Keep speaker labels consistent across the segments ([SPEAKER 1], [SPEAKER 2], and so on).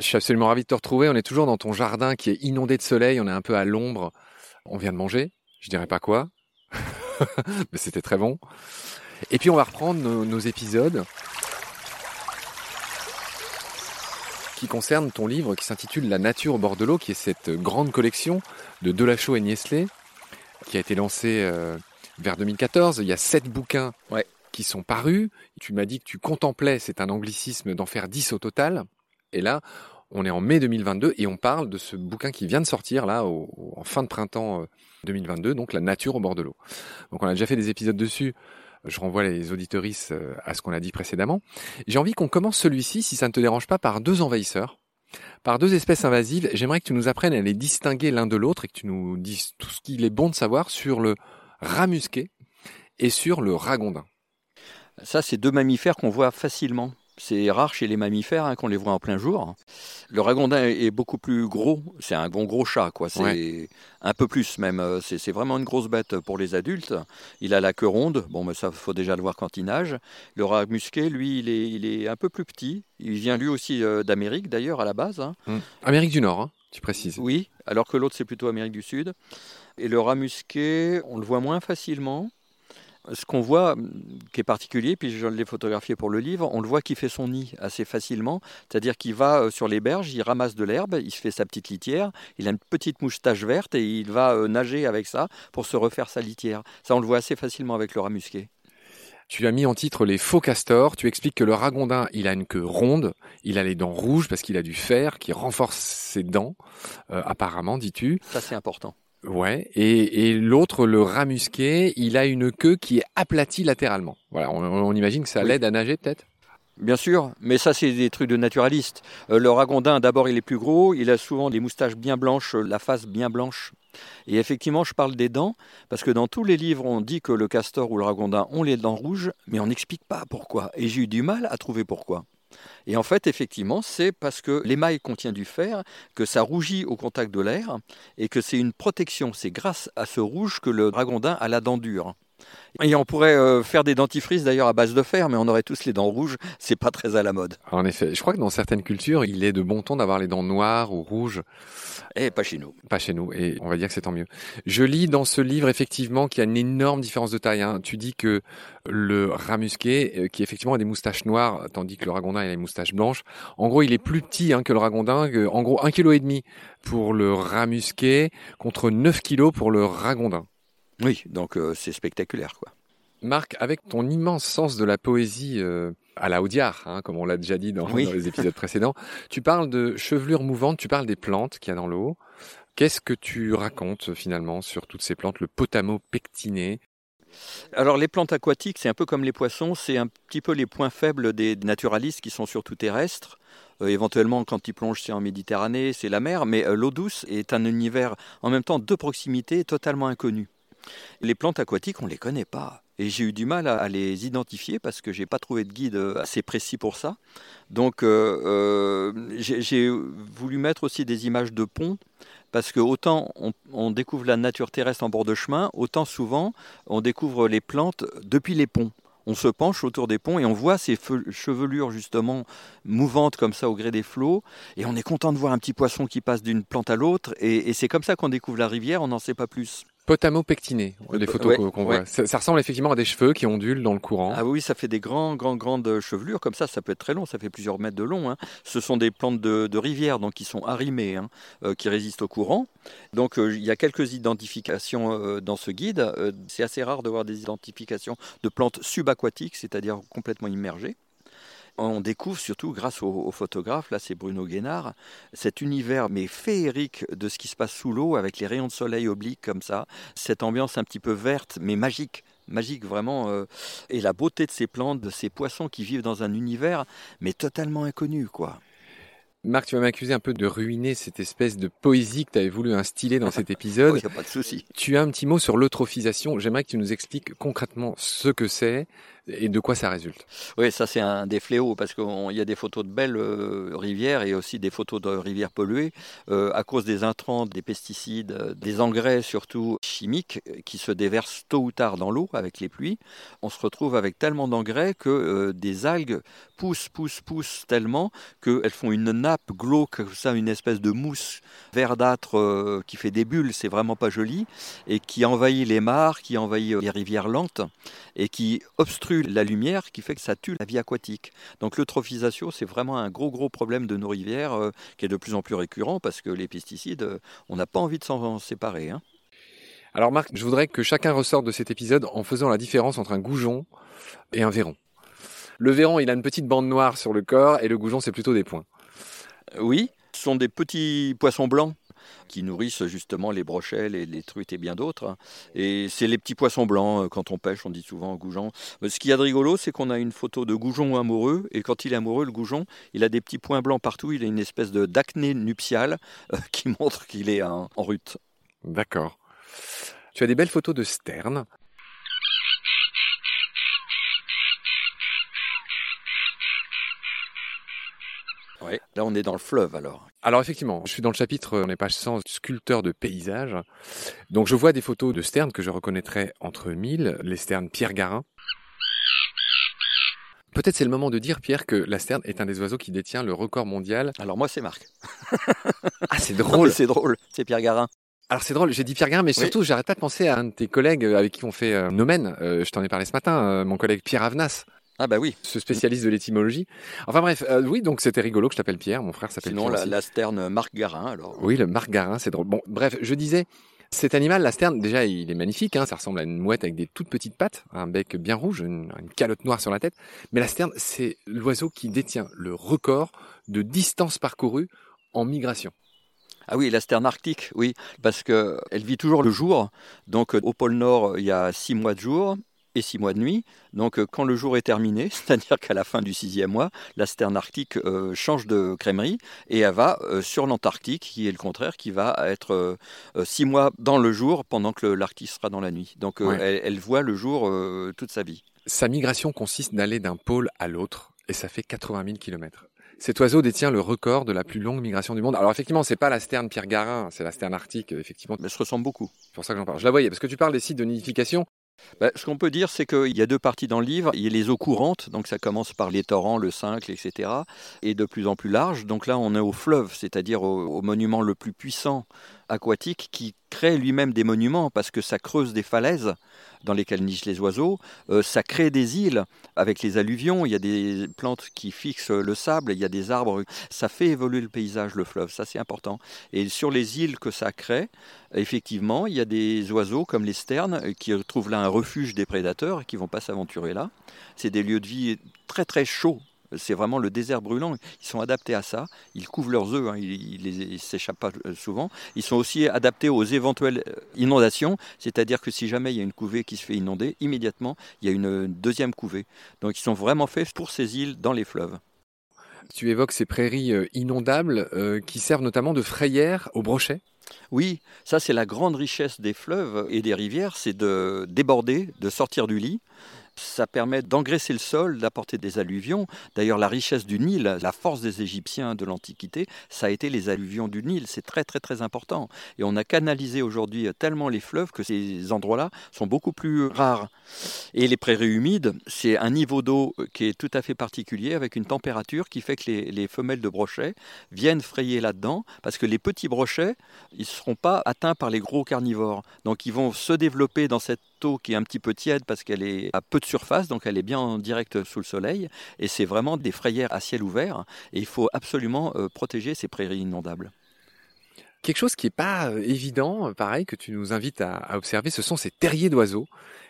[SPEAKER 1] Je suis absolument ravi de te retrouver. On est toujours dans ton jardin qui est inondé de soleil. On est un peu à l'ombre. On vient de manger. Je dirais pas quoi. Mais c'était très bon. Et puis on va reprendre nos, épisodes qui concernent ton livre qui s'intitule La nature au bord de l'eau, qui est cette grande collection de Delachaux et Niesley qui a été lancée euh, vers 2014. Il y a sept bouquins qui sont parus. Tu m'as dit que tu contemplais, c'est un anglicisme, d'en faire dix au total. Et là, on est en mai 2022 et on parle de ce bouquin qui vient de sortir là en fin de printemps 2022, euh, donc La nature au bord de l'eau. Donc on a déjà fait des épisodes dessus. Je renvoie les auditorices euh, à ce qu'on a dit précédemment. J'ai envie qu'on commence celui-ci, si ça ne te dérange pas, par deux envahisseurs, par deux espèces invasives. J'aimerais que tu nous apprennes à les distinguer l'un de l'autre et que tu nous dises tout ce qu'il est bon de savoir sur le rat musqué et sur le ragondin.
[SPEAKER 2] Ça, c'est deux mammifères qu'on voit facilement. C'est rare chez les mammifères hein, qu'on les voit en plein jour. Le ragondin est beaucoup plus gros. C'est un bon gros chat, quoi. C'est un peu plus même. Euh, c'est vraiment une grosse bête pour les adultes. Il a la queue ronde. Bon, mais ça faut déjà le voir quand il nage. Le rat musqué, lui, il est, un peu plus petit. Il vient lui aussi euh, d'Amérique d'ailleurs à la base. Hein.
[SPEAKER 1] Hum. Amérique du Nord, hein, tu précises.
[SPEAKER 2] Oui, alors que l'autre c'est plutôt Amérique du Sud. Et le rat musqué, on le voit moins facilement. Ce qu'on voit, qui est particulier, puis je l'ai photographié pour le livre, on le voit qui fait son nid assez facilement, c'est-à-dire qu'il va euh, sur les berges, il ramasse de l'herbe, il se fait sa petite litière, il a une petite moustache verte et il va euh, nager avec ça pour se refaire sa litière. Ça, on le voit assez facilement avec le rat musqué.
[SPEAKER 1] Tu as mis en titre les faux castors. Tu expliques que le ragondin, il a une queue ronde, il a les dents rouges parce qu'il a du fer qui renforce ses dents, euh, apparemment, dis-tu.
[SPEAKER 2] Ça, c'est important.
[SPEAKER 1] Ouais, et, l'autre, le rat musqué, il a une queue qui est aplatie latéralement. Voilà, on, imagine que ça l'aide à nager peut-être?
[SPEAKER 2] Bien sûr, mais ça c'est des trucs de naturalistes. Euh, le ragondin, d'abord, il est plus gros, il a souvent des moustaches bien blanches, la face bien blanche. Et effectivement, je parle des dents, parce que dans tous les livres, on dit que le castor ou le ragondin ont les dents rouges, mais on n'explique pas pourquoi. Et j'ai eu du mal à trouver pourquoi. Et en fait, effectivement, c'est parce que l'émail contient du fer, que ça rougit au contact de l'air, et que c'est une protection. C'est grâce à ce rouge que le ragondin a la dent dure. Et on pourrait euh, faire des dentifrices d'ailleurs à base de fer, mais on aurait tous les dents rouges, c'est pas très à la mode.
[SPEAKER 3] En effet, je crois que dans certaines cultures, il est de bon ton d'avoir les dents noires ou rouges.
[SPEAKER 2] Et pas chez nous.
[SPEAKER 3] Pas chez nous, et on va dire que c'est tant mieux. Je lis dans ce livre effectivement qu'il y a une énorme différence de taille. Hein. Tu dis que le rat musqué, euh, qui effectivement a des moustaches noires, tandis que le ragondin a des moustaches blanches, en gros il est plus petit hein, que le ragondin, en gros un kilo et demi pour le rat musqué contre 9 kilos pour le ragondin.
[SPEAKER 2] Oui, donc euh, c'est spectaculaire, quoi.
[SPEAKER 3] Marc, avec ton immense sens de la poésie euh, à la Audiard, hein, comme on l'a déjà dit dans, les épisodes précédents, tu parles de chevelure mouvante, tu parles des plantes qu'il y a dans l'eau. Qu'est-ce que tu racontes finalement sur toutes ces plantes, le potamo pectiné?
[SPEAKER 2] Alors les plantes aquatiques, c'est un peu comme les poissons, c'est un petit peu les points faibles des naturalistes qui sont surtout terrestres. Euh, éventuellement, quand ils plongent, c'est en Méditerranée, c'est la mer, mais l'eau douce est un univers en même temps de proximité totalement inconnu. Les plantes aquatiques, on ne les connaît pas. Et j'ai eu du mal à, les identifier parce que je n'ai pas trouvé de guide euh, assez précis pour ça. Donc euh, euh, j'ai voulu mettre aussi des images de ponts parce que autant on, découvre la nature terrestre en bord de chemin, autant souvent on découvre les plantes depuis les ponts. On se penche autour des ponts et on voit ces chevelures justement mouvantes comme ça au gré des flots. Et on est content de voir un petit poisson qui passe d'une plante à l'autre. et c'est comme ça qu'on découvre la rivière, on n'en sait pas plus.
[SPEAKER 3] Potamo pectiné, les photos qu'on voit. Ça, ressemble effectivement à des cheveux qui ondulent dans le courant.
[SPEAKER 2] Ah oui, ça fait des grands, grands, grandes chevelures comme ça. Ça peut être très long, ça fait plusieurs mètres de long. Hein. Ce sont des plantes de, rivière, donc qui sont arrimées, hein, euh, qui résistent au courant. Donc euh, il y a quelques identifications euh, dans ce guide. C'est assez rare de voir des identifications de plantes subaquatiques, c'est-à-dire complètement immergées on découvre surtout grâce au, photographe, là c'est Bruno Guénard, cet univers mais féerique de ce qui se passe sous l'eau avec les rayons de soleil obliques comme ça, cette ambiance un petit peu verte mais magique magique vraiment euh, et la beauté de ces plantes, de ces poissons qui vivent dans un univers mais totalement inconnu quoi.
[SPEAKER 3] Marc, tu vas m'accuser un peu de ruiner cette espèce de poésie que tu avais voulu instiller dans cet épisode.
[SPEAKER 2] Il n'y a pas de souci.
[SPEAKER 3] Tu as un petit mot sur l'eutrophisation. J'aimerais que tu nous expliques concrètement ce que c'est et de quoi ça résulte?
[SPEAKER 2] Oui, ça c'est un des fléaux parce qu'il y a des photos de belles euh, rivières et aussi des photos de rivières polluées euh, à cause des intrants, des pesticides, euh, des engrais surtout chimiques qui se déversent tôt ou tard dans l'eau avec les pluies. On se retrouve avec tellement d'engrais que des algues poussent, poussent, poussent tellement qu'elles font une nappe glauque, ça, une espèce de mousse verdâtre qui fait des bulles, c'est vraiment pas joli, et qui envahit les mares, qui envahit les rivières lentes et qui obstrue la lumière qui fait que ça tue la vie aquatique. Donc l'eutrophisation, c'est vraiment un gros gros problème de nos rivières euh, qui est de plus en plus récurrent parce que les pesticides, euh, on n'a pas envie de s'en séparer. Hein.
[SPEAKER 3] Alors Marc, je voudrais que chacun ressorte de cet épisode en faisant la différence entre un goujon et un véron. Le véron, il a une petite bande noire sur le corps et le goujon, c'est plutôt des points.
[SPEAKER 2] Oui, ce sont des petits poissons blancs qui nourrissent justement les brochets, les, les truites et bien d'autres. Et c'est les petits poissons blancs, euh, quand on pêche, on dit souvent goujon. Ce qu'il y a de rigolo, c'est qu'on a une photo de goujon amoureux, et quand il est amoureux, le goujon, il a des petits points blancs partout, il a une espèce de d'acné nuptial euh, qui montre qu'il est en, rut.
[SPEAKER 3] D'accord. Tu as des belles photos de sterne.
[SPEAKER 2] Là on est dans le fleuve alors.
[SPEAKER 3] Alors effectivement, je suis dans le chapitre, on est page 100, sculpteur de paysage. Donc je vois des photos de sternes que je reconnaîtrais entre mille, les sternes Pierre Garin. Peut-être c'est le moment de dire, Pierre, que la sterne est un des oiseaux qui détient le record mondial.
[SPEAKER 2] Alors moi c'est Marc.
[SPEAKER 3] ah c'est drôle.
[SPEAKER 2] C'est drôle, c'est Pierre Garin.
[SPEAKER 3] Alors c'est drôle, j'ai dit Pierre Garin, mais surtout j'arrête pas de penser à un de tes collègues avec qui on fait euh, Nomen. Euh, je t'en ai parlé ce matin, euh, mon collègue Pierre Avenas.
[SPEAKER 2] Ah bah oui.
[SPEAKER 3] Ce spécialiste de l'étymologie. Enfin bref, euh, oui, donc c'était rigolo que je t'appelle Pierre, mon frère s'appelle
[SPEAKER 2] Pierre.
[SPEAKER 3] Sinon,
[SPEAKER 2] la, sterne Marc Garin, alors.
[SPEAKER 3] Oui, le Marc Garin, c'est drôle. Bon, bref, je disais, cet animal, la sterne, déjà, il est magnifique, hein, ça ressemble à une mouette avec des toutes petites pattes, un bec bien rouge, une, calotte noire sur la tête. Mais la sterne, c'est l'oiseau qui détient le record de distance parcourue en migration.
[SPEAKER 2] Ah oui, la sterne arctique, oui, parce qu'elle vit toujours le jour. Donc au pôle Nord, il y a six mois de jour et six mois de nuit. Donc euh, quand le jour est terminé, c'est-à-dire qu'à la fin du sixième mois, la sterne arctique euh, change de crèmerie et elle va euh, sur l'Antarctique, qui est le contraire, qui va être six mois dans le jour pendant que l'Arctique sera dans la nuit. Donc elle, voit le jour toute sa vie.
[SPEAKER 3] Sa migration consiste d'aller d'un pôle à l'autre et ça fait 80 000 km. Cet oiseau détient le record de la plus longue migration du monde. Alors effectivement, c'est pas la sterne Pierre Garin, c'est la sterne arctique, effectivement.
[SPEAKER 2] Mais elle se ressemble beaucoup.
[SPEAKER 3] C'est pour ça que j'en parle. Je la voyais, parce que tu parles des sites de nidification.
[SPEAKER 2] Bah, ce qu'on peut dire, c'est qu'il y a deux parties dans le livre. Il y a les eaux courantes, donc ça commence par les torrents, le cincle, etc. Et de plus en plus large. Donc là, on est au fleuve, c'est-à-dire au, monument le plus puissant aquatique qui crée lui-même des monuments parce que ça creuse des falaises dans lesquelles nichent les oiseaux, euh, ça crée des îles avec les alluvions, il y a des plantes qui fixent le sable, il y a des arbres, ça fait évoluer le paysage, le fleuve, ça c'est important. Et sur les îles que ça crée, effectivement, il y a des oiseaux comme les sternes qui trouvent là un refuge des prédateurs et qui vont pas s'aventurer là. C'est des lieux de vie très très chauds c'est vraiment le désert brûlant. Ils sont adaptés à ça. Ils couvrent leurs œufs. Hein. Ils ne s'échappent pas euh, souvent. Ils sont aussi adaptés aux éventuelles euh, inondations. C'est-à-dire que si jamais il y a une couvée qui se fait inonder, immédiatement, il y a une deuxième couvée. Donc ils sont vraiment faits pour ces îles dans les fleuves.
[SPEAKER 3] Tu évoques ces prairies euh, inondables qui servent notamment de frayère aux brochets
[SPEAKER 2] oui, ça c'est la grande richesse des fleuves et des rivières, c'est de déborder, de sortir du lit ça permet d'engraisser le sol, d'apporter des alluvions. D'ailleurs, la richesse du Nil, la force des Égyptiens de l'Antiquité, ça a été les alluvions du Nil. C'est très très très important. Et on a canalisé aujourd'hui tellement les fleuves que ces endroits-là sont beaucoup plus rares. Et les prairies humides, c'est un niveau d'eau qui est tout à fait particulier, avec une température qui fait que les, les femelles de brochets viennent frayer là-dedans, parce que les petits brochets, ils ne seront pas atteints par les gros carnivores. Donc ils vont se développer dans cette qui est un petit peu tiède parce qu'elle est à peu de surface, donc elle est bien en direct sous le soleil, et c'est vraiment des frayères à ciel ouvert, et il faut absolument euh, protéger ces prairies inondables.
[SPEAKER 3] Quelque chose qui n'est pas euh, évident, euh, pareil, que tu nous invites à, observer, ce sont ces terriers d'oiseaux.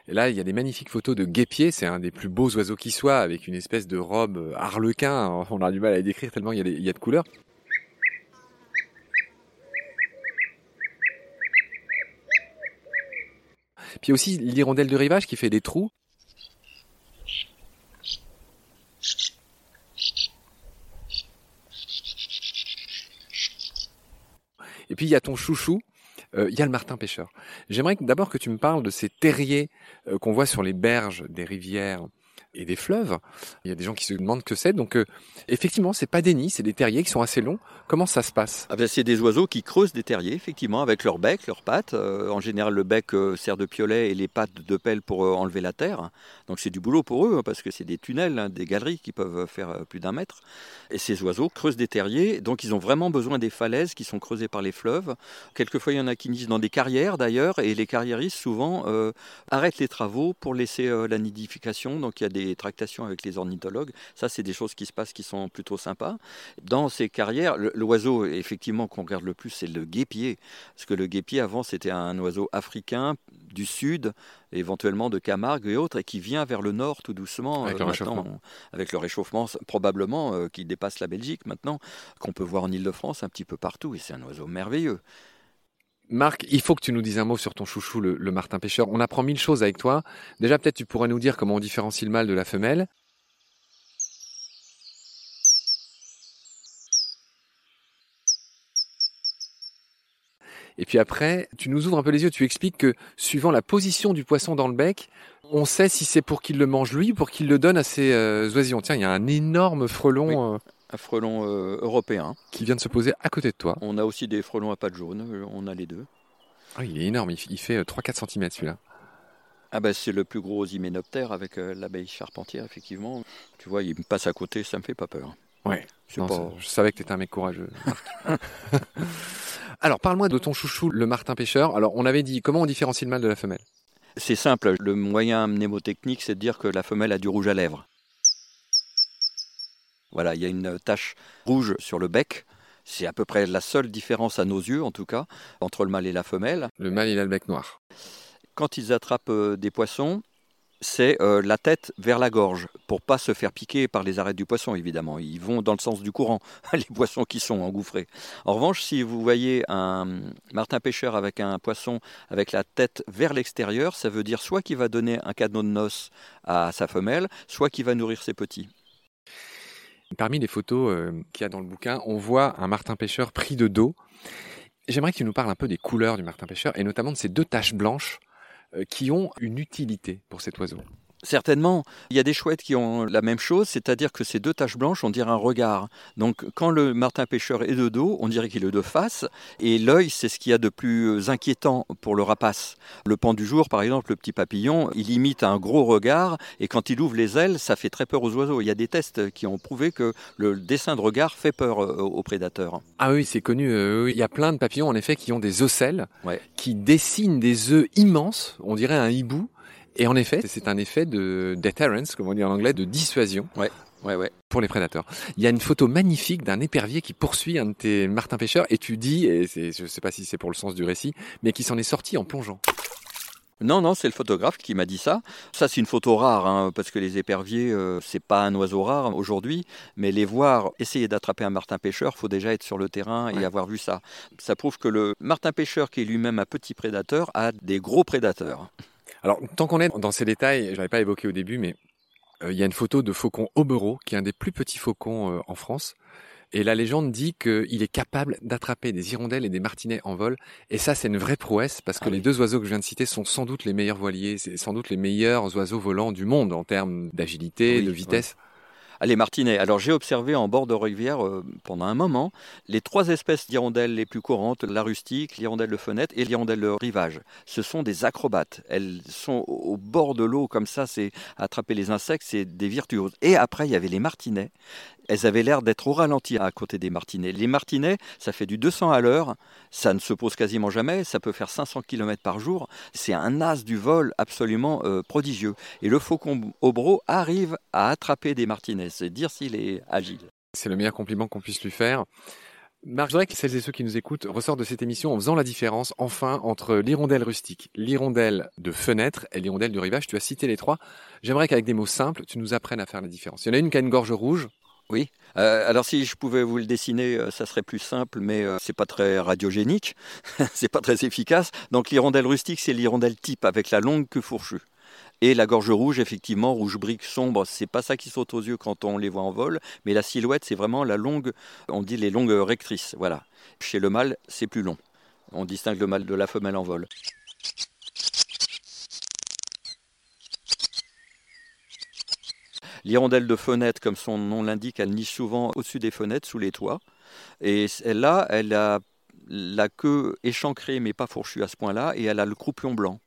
[SPEAKER 3] Là, il y a des magnifiques photos de guépiers, c'est un des plus beaux oiseaux qui soit, avec une espèce de robe harlequin, on a du mal à les décrire tellement il y a, il y a de couleurs. Puis aussi l'hirondelle de rivage qui fait des trous. Et puis il y a ton chouchou, euh, il y a le martin pêcheur. J'aimerais d'abord que tu me parles de ces terriers euh, qu'on voit sur les berges des rivières et des fleuves. Il y a des gens qui se demandent que c'est. Donc, euh, effectivement, c'est pas des nids, c'est des terriers qui sont assez longs. Comment ça se passe?
[SPEAKER 2] Ah ben, C'est des oiseaux qui creusent des terriers, effectivement, avec leur bec, leurs pattes. Euh, en général, le bec euh, sert de piolet et les pattes de pelle pour enlever la terre. Donc, c'est du boulot pour eux, hein, parce que c'est des tunnels, hein, des galeries qui peuvent faire plus d'un mètre. Et ces oiseaux creusent des terriers. Donc, ils ont vraiment besoin des falaises qui sont creusées par les fleuves. Quelquefois, il y en a qui nichent dans des carrières, d'ailleurs. Et les carriéristes, souvent, arrêtent les travaux pour laisser la nidification. Donc, il y a des des tractations avec les ornithologues. Ça, c'est des choses qui se passent qui sont plutôt sympas. Dans ces carrières, l'oiseau, effectivement, qu'on regarde le plus, c'est le guépier. Parce que le guépier, avant, c'était un oiseau africain du sud, éventuellement de Camargue et autres, et qui vient vers le nord tout doucement.
[SPEAKER 3] Avec, le, réchauffement.
[SPEAKER 2] avec le réchauffement, probablement, euh, qui dépasse la Belgique maintenant, qu'on peut voir en Ile-de-France un petit peu partout. Et c'est un oiseau merveilleux.
[SPEAKER 3] Marc, il faut que tu nous dises un mot sur ton chouchou, le, martin pêcheur. On apprend mille choses avec toi. Déjà, peut-être tu pourrais nous dire comment on différencie le mâle de la femelle. Et puis après, tu nous ouvres un peu les yeux, tu expliques que suivant la position du poisson dans le bec, on sait si c'est pour qu'il le mange lui ou pour qu'il le donne à ses euh, oisillons. Tiens, il y a un énorme frelon.
[SPEAKER 2] Euh, un frelon euh, européen.
[SPEAKER 3] Qui vient de se poser à côté de toi.
[SPEAKER 2] On a aussi des frelons à pattes jaunes, euh, on a les deux.
[SPEAKER 3] Ah, il est énorme, il fait 3-4 euh, cm celui-là.
[SPEAKER 2] Ah ben c'est le plus gros hyménoptère avec l'abeille charpentière, effectivement. Tu vois, il me passe à côté, ça me fait pas peur.
[SPEAKER 3] Ouais, je savais que tu étais un mec courageux. Alors, parle-moi de ton chouchou, le martin pêcheur. Alors, on avait dit, comment on différencie le mâle de la femelle?
[SPEAKER 2] C'est simple, le moyen mnémotechnique, c'est de dire que la femelle a du rouge à lèvres. Voilà, il y a une tache rouge sur le bec. C'est à peu près la seule différence à nos yeux, en tout cas, entre le mâle et la femelle.
[SPEAKER 3] Le mâle, il a le bec noir.
[SPEAKER 2] Quand ils attrapent euh, des poissons, c'est euh, la tête vers la gorge, pour pas se faire piquer par les arêtes du poisson, évidemment. Ils vont dans le sens du courant, les poissons qui sont engouffrés. En revanche, si vous voyez un martin pêcheur avec un poisson avec la tête vers l'extérieur, ça veut dire soit qu'il va donner un cadeau de noces à sa femelle, soit qu'il va nourrir ses petits.
[SPEAKER 3] Parmi les photos euh, qu'il y a dans le bouquin, on voit un martin pêcheur pris de dos. J'aimerais que tu nous parles un peu des couleurs du martin pêcheur et notamment de ces deux taches blanches euh, qui ont une utilité pour cet oiseau.
[SPEAKER 2] Certainement. Il y a des chouettes qui ont la même chose, c'est-à-dire que ces deux taches blanches, on dirait un regard. Donc quand le martin pêcheur est de dos, on dirait qu'il est de face. Et l'œil, c'est ce qu'il y a de plus inquiétant pour le rapace. Le pan du jour, par exemple, le petit papillon, il imite un gros regard. Et quand il ouvre les ailes, ça fait très peur aux oiseaux. Il y a des tests qui ont prouvé que le dessin de regard fait peur euh, aux prédateurs.
[SPEAKER 3] Ah oui, c'est connu. Euh, il y a plein de papillons, en effet, qui ont des ocelles, qui dessinent des œufs immenses. On dirait un hibou et en effet, c'est un effet de deterrence, comme on dit en anglais, de dissuasion.
[SPEAKER 2] Ouais. Ouais, ouais.
[SPEAKER 3] Pour les prédateurs. Il y a une photo magnifique d'un épervier qui poursuit un de tes martins pêcheurs et tu dis, et je ne sais pas si c'est pour le sens du récit, mais qui s'en est sorti en plongeant.
[SPEAKER 2] Non, non, c'est le photographe qui m'a dit ça. Ça, c'est une photo rare, hein, parce que les éperviers, euh, c'est pas un oiseau rare aujourd'hui, mais les voir essayer d'attraper un martin pêcheur, faut déjà être sur le terrain et avoir vu ça. Ça prouve que le martin pêcheur, qui est lui-même un petit prédateur, a des gros prédateurs.
[SPEAKER 3] Alors, tant qu'on est dans ces détails, je n'avais pas évoqué au début, mais euh, il y a une photo de faucon Obereau, qui est un des plus petits faucons euh, en France. Et la légende dit qu'il est capable d'attraper des hirondelles et des martinets en vol. Et ça, c'est une vraie prouesse parce que ah les deux oiseaux que je viens de citer sont sans doute les meilleurs voiliers, c'est sans doute les meilleurs oiseaux volants du monde en termes d'agilité, de vitesse.
[SPEAKER 2] Allez, martinet. Alors j'ai observé en bord de rivière euh, pendant un moment les trois espèces d'hirondelles les plus courantes, la rustique, l'hirondelle de fenêtre et l'hirondelle de rivage. Ce sont des acrobates. Elles sont au bord de l'eau comme ça, c'est attraper les insectes, c'est des virtuoses. Et après, il y avait les martinets elles avaient l'air d'être au ralenti à côté des martinets. Les martinets, ça fait du 200 à l'heure, ça ne se pose quasiment jamais, ça peut faire 500 km par jour. C'est un as du vol absolument euh, prodigieux. Et le faucon obro arrive à attraper des martinets, c'est dire s'il est agile.
[SPEAKER 3] C'est le meilleur compliment qu'on puisse lui faire. Marc, je que celles et ceux qui nous écoutent ressortent de cette émission en faisant la différence, enfin, entre l'hirondelle rustique, l'hirondelle de fenêtre et l'hirondelle du rivage. Tu as cité les trois. J'aimerais qu'avec des mots simples, tu nous apprennes à faire la différence. Il y en a une qui a une gorge rouge,
[SPEAKER 2] oui. Euh, alors si je pouvais vous le dessiner, euh, ça serait plus simple, mais euh, c'est pas très radiogénique, c'est pas très efficace. Donc l'hirondelle rustique, c'est l'hirondelle type avec la longue queue fourchue. Et la gorge rouge, effectivement, rouge brique sombre, c'est pas ça qui saute aux yeux quand on les voit en vol, mais la silhouette, c'est vraiment la longue, on dit les longues rectrices, voilà. Chez le mâle, c'est plus long. On distingue le mâle de la femelle en vol. L'hirondelle de fenêtre, comme son nom l'indique, elle niche souvent au-dessus des fenêtres, sous les toits. Et là, elle a la queue échancrée, mais pas fourchue à ce point-là, et elle a le croupion blanc.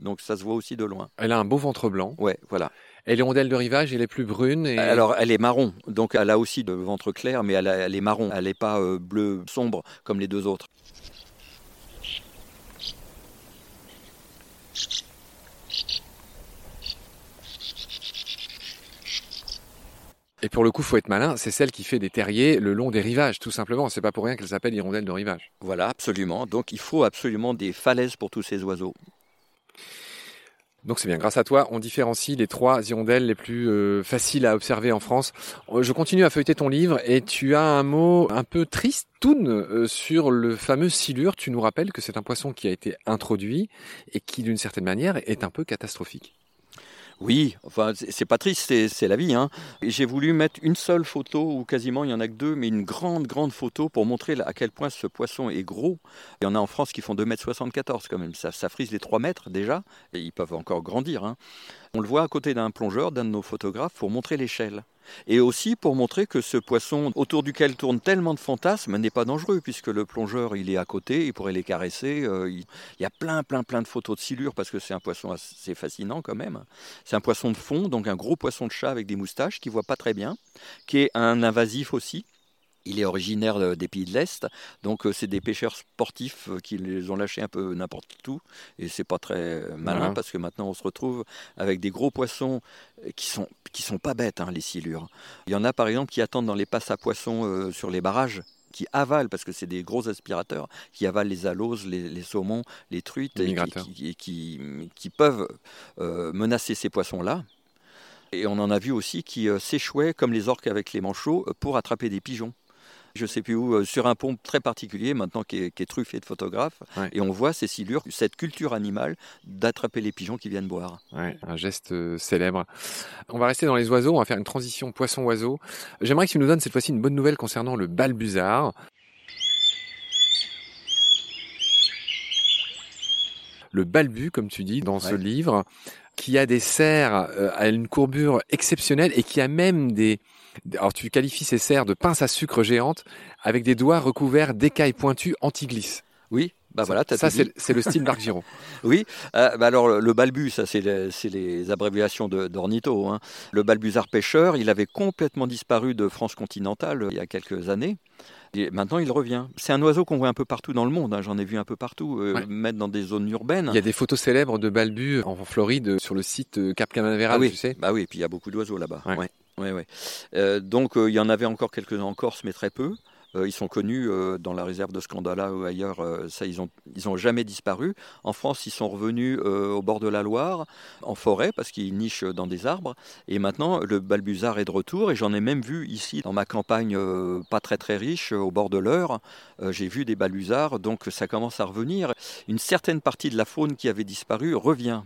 [SPEAKER 2] Donc ça se voit aussi de loin.
[SPEAKER 3] Elle a un beau ventre blanc.
[SPEAKER 2] Ouais, voilà.
[SPEAKER 3] Et l'hirondelle de rivage, elle est plus brune. Et...
[SPEAKER 2] Alors, elle est marron. Donc, elle a aussi le ventre clair, mais elle, est marron. Elle n'est pas euh, bleu sombre comme les deux autres.
[SPEAKER 3] Et pour le coup, faut être malin, c'est celle qui fait des terriers le long des rivages, tout simplement. C'est pas pour rien qu'elle s'appelle hirondelle de rivage.
[SPEAKER 2] Voilà, absolument. Donc il faut absolument des falaises pour tous ces oiseaux.
[SPEAKER 3] Donc c'est bien, grâce à toi, on différencie les trois hirondelles les plus euh, faciles à observer en France. Euh, je continue à feuilleter ton livre et tu as un mot un peu triste, Toon, euh, sur le fameux silure. Tu nous rappelles que c'est un poisson qui a été introduit et qui d'une certaine manière est un peu catastrophique.
[SPEAKER 2] Oui, enfin, c'est pas triste, c'est la vie. Hein. J'ai voulu mettre une seule photo, ou quasiment il y en a que deux, mais une grande, grande photo pour montrer à quel point ce poisson est gros. Il y en a en France qui font 2,74 m quand même. Ça, ça, frise les 3 mètres déjà, et ils peuvent encore grandir. Hein. On le voit à côté d'un plongeur, d'un de nos photographes, pour montrer l'échelle. Et aussi pour montrer que ce poisson autour duquel tournent tellement de fantasmes n'est pas dangereux, puisque le plongeur, il est à côté, il pourrait les caresser. Euh, il y a plein, plein, plein de photos de silure, parce que c'est un poisson assez fascinant quand même. C'est un poisson de fond, donc un gros poisson de chat avec des moustaches, qui voit pas très bien, qui est un invasif aussi. Il est originaire des pays de l'Est, donc euh, c'est des pêcheurs sportifs euh, qui les ont lâchés un peu n'importe où, et c'est pas très malin parce que maintenant on se retrouve avec des gros poissons euh, qui sont qui sont pas bêtes, hein, les silures. Il y en a par exemple qui attendent dans les passes à poissons sur les barrages qui avalent, parce que c'est des gros aspirateurs, qui avalent les aloses, les, saumons, les truites, et qui, qui, peuvent menacer ces poissons-là. Et on en a vu aussi qui s'échouaient, comme les orques avec les manchots, pour attraper des pigeons je sais plus où, euh, sur un pont très particulier, maintenant qui est, truffé de photographes. Et on voit ces silures, cette culture animale d'attraper les pigeons qui viennent boire.
[SPEAKER 3] un geste euh, célèbre. On va rester dans les oiseaux, on va faire une transition poisson-oiseau. J'aimerais que tu nous donnes cette fois-ci une bonne nouvelle concernant le balbuzard. le balbu, comme tu dis, dans ce livre, qui a des serres euh, à une courbure exceptionnelle et qui a même des... Alors tu qualifies ces serres de pinces à sucre géantes avec des doigts recouverts d'écailles pointues anti-glisse.
[SPEAKER 2] Oui, bah voilà,
[SPEAKER 3] ça c'est le style Marc Giraud.
[SPEAKER 2] oui, euh, bah alors le balbu, ça c'est les, abréviations d'ornitho. Hein. Le balbuzard pêcheur, il avait complètement disparu de France continentale il y a quelques années. Et maintenant, il revient. C'est un oiseau qu'on voit un peu partout dans le monde. Hein. J'en ai vu un peu partout, euh, même dans des zones urbaines.
[SPEAKER 3] Il y a des photos célèbres de balbus en Floride sur le site euh, Cap Canaveral,
[SPEAKER 2] ah oui.
[SPEAKER 3] tu sais.
[SPEAKER 2] Bah oui, et puis il y a beaucoup d'oiseaux là-bas. Ouais. Ouais, donc il y en avait encore quelques-uns en Corse, mais très peu. Euh, ils sont connus euh, dans la réserve de Scandala ou ailleurs. Euh, ça, ils n'ont ils ont jamais disparu. En France, ils sont revenus au bord de la Loire, en forêt, parce qu'ils nichent dans des arbres. Et maintenant, le balbuzard est de retour. Et j'en ai même vu ici, dans ma campagne pas très très riche, au bord de l'Eure. J'ai vu des balbuzards. Donc ça commence à revenir. Une certaine partie de la faune qui avait disparu revient.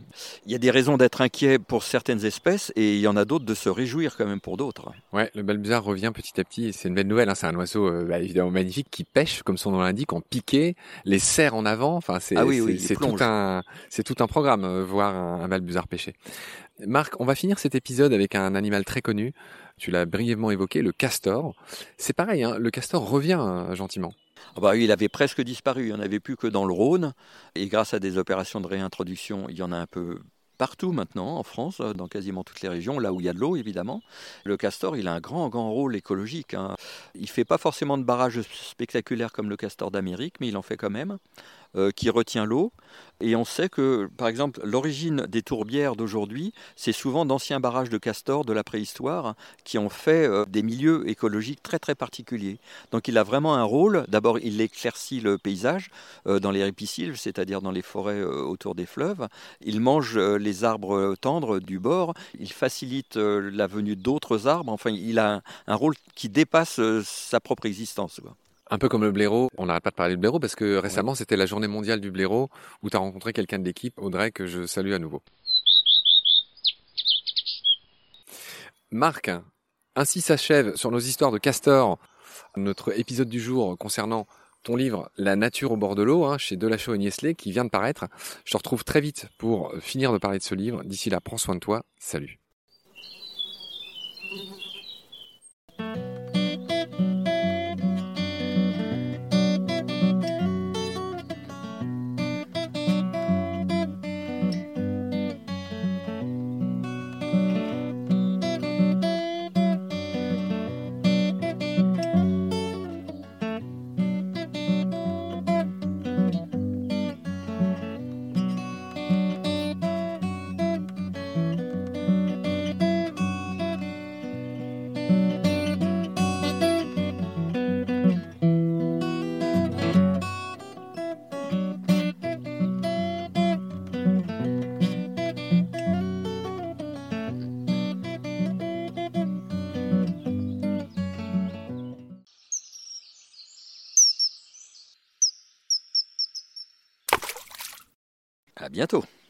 [SPEAKER 2] Il y a des raisons d'être inquiet pour certaines espèces et il y en a d'autres de se réjouir quand même pour d'autres.
[SPEAKER 3] Ouais, le balbuzard revient petit à petit et c'est une belle nouvelle. Hein. C'est un oiseau bah, évidemment magnifique qui pêche, comme son nom l'indique, en piqué, les serres en avant. Enfin, c'est
[SPEAKER 2] ah
[SPEAKER 3] tout un c'est tout un programme euh, voir un, un balbuzard pêcher. Marc, on va finir cet épisode avec un animal très connu. Tu l'as brièvement évoqué, le castor. C'est pareil, hein, le castor revient euh, gentiment.
[SPEAKER 2] Ah bah, il avait presque disparu, il n'y en avait plus que dans le Rhône. Et grâce à des opérations de réintroduction, il y en a un peu partout maintenant en France, euh, dans quasiment toutes les régions, là où il y a de l'eau évidemment. Le castor, il a un grand, grand rôle écologique. Hein. Il ne fait pas forcément de barrages spectaculaires comme le castor d'Amérique, mais il en fait quand même. Euh, qui retient l'eau. Et on sait que, par exemple, l'origine des tourbières d'aujourd'hui, c'est souvent d'anciens barrages de castors de la préhistoire qui ont fait euh, des milieux écologiques très très particuliers. Donc il a vraiment un rôle. D'abord, il éclaircit le paysage euh, dans les ripisylves, c'est-à-dire dans les forêts autour des fleuves. Il mange les arbres tendres du bord. Il facilite la venue d'autres arbres. Enfin, il a un, rôle qui dépasse sa propre existence.
[SPEAKER 3] Un peu comme le blaireau, on n'arrête pas de parler de blaireau parce que récemment c'était la journée mondiale du blaireau où tu as rencontré quelqu'un de l'équipe, Audrey, que je salue à nouveau. Marc, ainsi s'achève sur nos histoires de castor notre épisode du jour concernant ton livre La nature au bord de l'eau hein, chez Delachaux et Niesley qui vient de paraître. Je te retrouve très vite pour finir de parler de ce livre. D'ici là, prends soin de toi. Salut.
[SPEAKER 2] jeg, Tor.